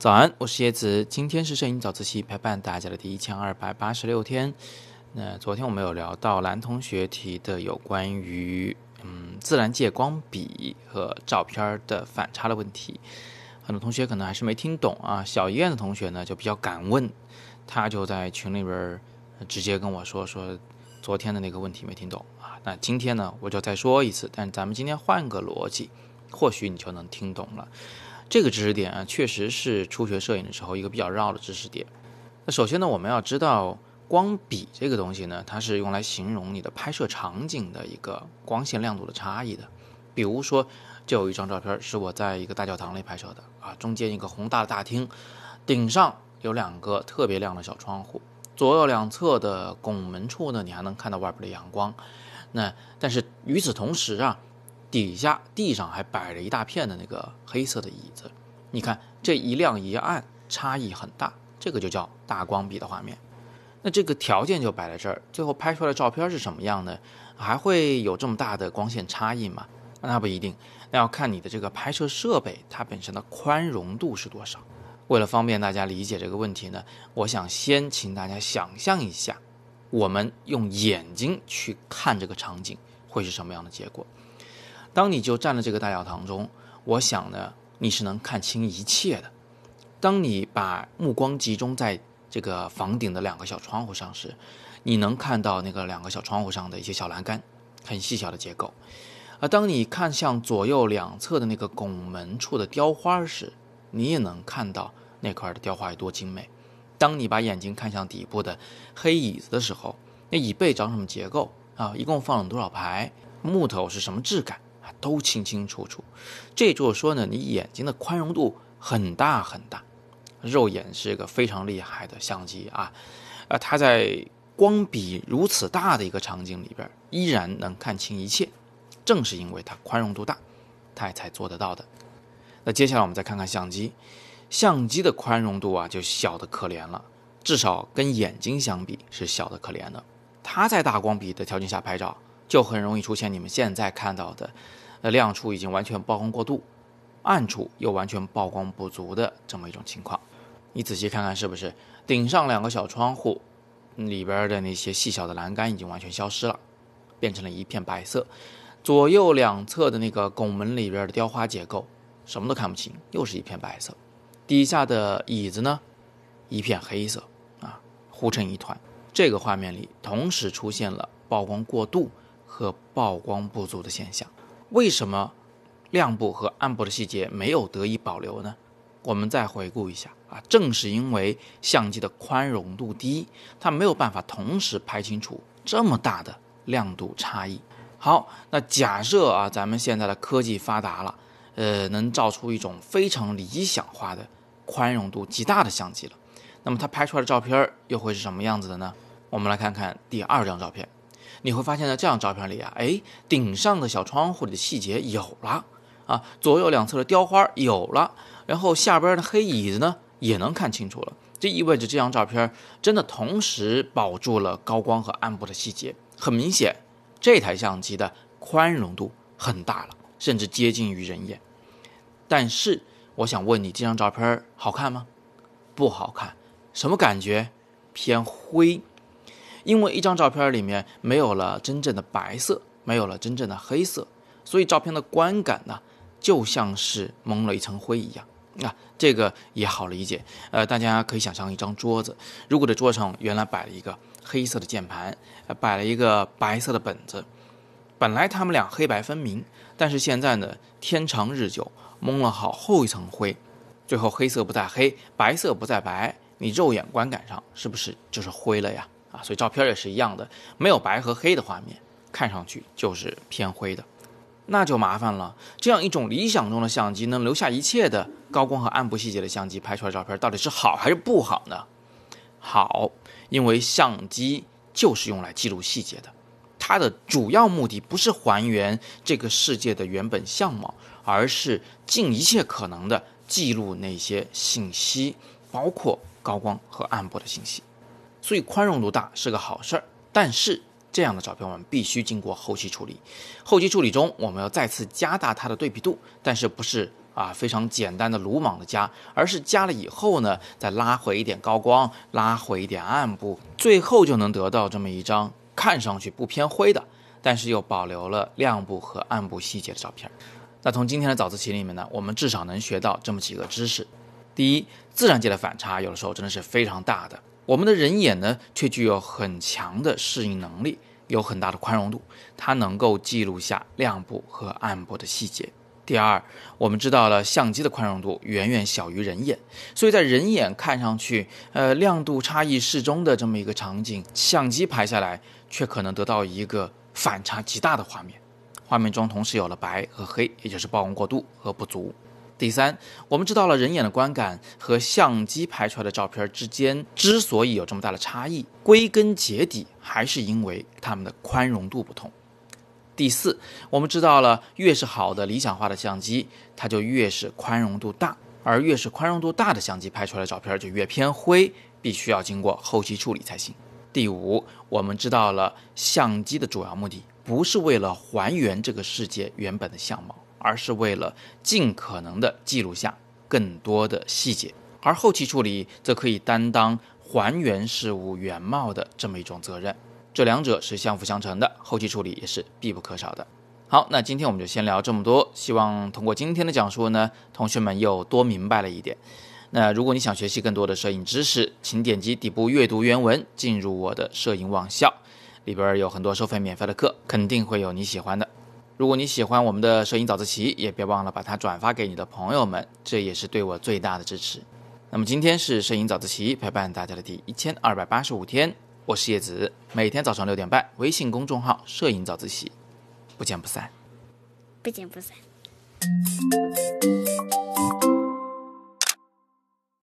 早安，我是叶子。今天是摄影早自习陪伴大家的第一千二百八十六天。那昨天我们有聊到蓝同学提的有关于嗯自然界光比和照片的反差的问题，很多同学可能还是没听懂啊。小医院的同学呢就比较敢问，他就在群里边直接跟我说说昨天的那个问题没听懂啊。那今天呢我就再说一次，但咱们今天换个逻辑，或许你就能听懂了。这个知识点啊，确实是初学摄影的时候一个比较绕的知识点。那首先呢，我们要知道光比这个东西呢，它是用来形容你的拍摄场景的一个光线亮度的差异的。比如说，就有一张照片是我在一个大教堂里拍摄的啊，中间一个宏大的大厅，顶上有两个特别亮的小窗户，左右两侧的拱门处呢，你还能看到外边的阳光。那但是与此同时啊。底下地上还摆着一大片的那个黑色的椅子，你看这一亮一暗，差异很大，这个就叫大光比的画面。那这个条件就摆在这儿，最后拍出来的照片是什么样的？还会有这么大的光线差异吗？那不一定，那要看你的这个拍摄设备它本身的宽容度是多少。为了方便大家理解这个问题呢，我想先请大家想象一下，我们用眼睛去看这个场景会是什么样的结果。当你就站在这个大教堂中，我想呢，你是能看清一切的。当你把目光集中在这个房顶的两个小窗户上时，你能看到那个两个小窗户上的一些小栏杆，很细小的结构。而当你看向左右两侧的那个拱门处的雕花时，你也能看到那块的雕花有多精美。当你把眼睛看向底部的黑椅子的时候，那椅背长什么结构啊？一共放了多少排？木头是什么质感？都清清楚楚，这就是说呢，你眼睛的宽容度很大很大。肉眼是一个非常厉害的相机啊，呃，它在光比如此大的一个场景里边，依然能看清一切。正是因为它宽容度大，它才做得到的。那接下来我们再看看相机，相机的宽容度啊就小的可怜了，至少跟眼睛相比是小的可怜的。它在大光比的条件下拍照，就很容易出现你们现在看到的。那亮处已经完全曝光过度，暗处又完全曝光不足的这么一种情况，你仔细看看是不是？顶上两个小窗户里边的那些细小的栏杆已经完全消失了，变成了一片白色。左右两侧的那个拱门里边的雕花结构什么都看不清，又是一片白色。底下的椅子呢，一片黑色啊，糊成一团。这个画面里同时出现了曝光过度和曝光不足的现象。为什么亮部和暗部的细节没有得以保留呢？我们再回顾一下啊，正是因为相机的宽容度低，它没有办法同时拍清楚这么大的亮度差异。好，那假设啊，咱们现在的科技发达了，呃，能照出一种非常理想化的宽容度极大的相机了，那么它拍出来的照片又会是什么样子的呢？我们来看看第二张照片。你会发现，在这张照片里啊，哎，顶上的小窗户的细节有了啊，左右两侧的雕花有了，然后下边的黑椅子呢也能看清楚了。这意味着这张照片真的同时保住了高光和暗部的细节。很明显，这台相机的宽容度很大了，甚至接近于人眼。但是，我想问你，这张照片好看吗？不好看，什么感觉？偏灰。因为一张照片里面没有了真正的白色，没有了真正的黑色，所以照片的观感呢，就像是蒙了一层灰一样。啊，这个也好理解。呃，大家可以想象一张桌子，如果这桌上原来摆了一个黑色的键盘，摆了一个白色的本子，本来它们俩黑白分明，但是现在呢，天长日久，蒙了好厚一层灰，最后黑色不再黑，白色不再白，你肉眼观感上是不是就是灰了呀？啊，所以照片也是一样的，没有白和黑的画面，看上去就是偏灰的，那就麻烦了。这样一种理想中的相机能留下一切的高光和暗部细节的相机拍出来照片，到底是好还是不好呢？好，因为相机就是用来记录细节的，它的主要目的不是还原这个世界的原本相貌，而是尽一切可能的记录那些信息，包括高光和暗部的信息。所以宽容度大是个好事儿，但是这样的照片我们必须经过后期处理。后期处理中，我们要再次加大它的对比度，但是不是啊，非常简单的鲁莽的加，而是加了以后呢，再拉回一点高光，拉回一点暗部，最后就能得到这么一张看上去不偏灰的，但是又保留了亮部和暗部细节的照片。那从今天的早自习里面呢，我们至少能学到这么几个知识：第一，自然界的反差有的时候真的是非常大的，我们的人眼呢却具有很强的适应能力，有很大的宽容度，它能够记录下亮部和暗部的细节。第二，我们知道了相机的宽容度远远小于人眼，所以在人眼看上去，呃，亮度差异适中的这么一个场景，相机拍下来却可能得到一个反差极大的画面，画面中同时有了白和黑，也就是曝光过度和不足。第三，我们知道了人眼的观感和相机拍出来的照片之间之所以有这么大的差异，归根结底还是因为它们的宽容度不同。第四，我们知道了，越是好的理想化的相机，它就越是宽容度大，而越是宽容度大的相机拍出来的照片就越偏灰，必须要经过后期处理才行。第五，我们知道了，相机的主要目的不是为了还原这个世界原本的相貌，而是为了尽可能的记录下更多的细节，而后期处理则可以担当还原事物原貌的这么一种责任。这两者是相辅相成的，后期处理也是必不可少的。好，那今天我们就先聊这么多。希望通过今天的讲述呢，同学们又多明白了一点。那如果你想学习更多的摄影知识，请点击底部阅读原文，进入我的摄影网校，里边有很多收费免费的课，肯定会有你喜欢的。如果你喜欢我们的摄影早自习也别忘了把它转发给你的朋友们这也是对我最大的支持。那么今天是摄影早自习陪伴大家的第一千二百八十五天我是叶子每天早上六点半微信公众号摄影早自习不见不散。不见不散。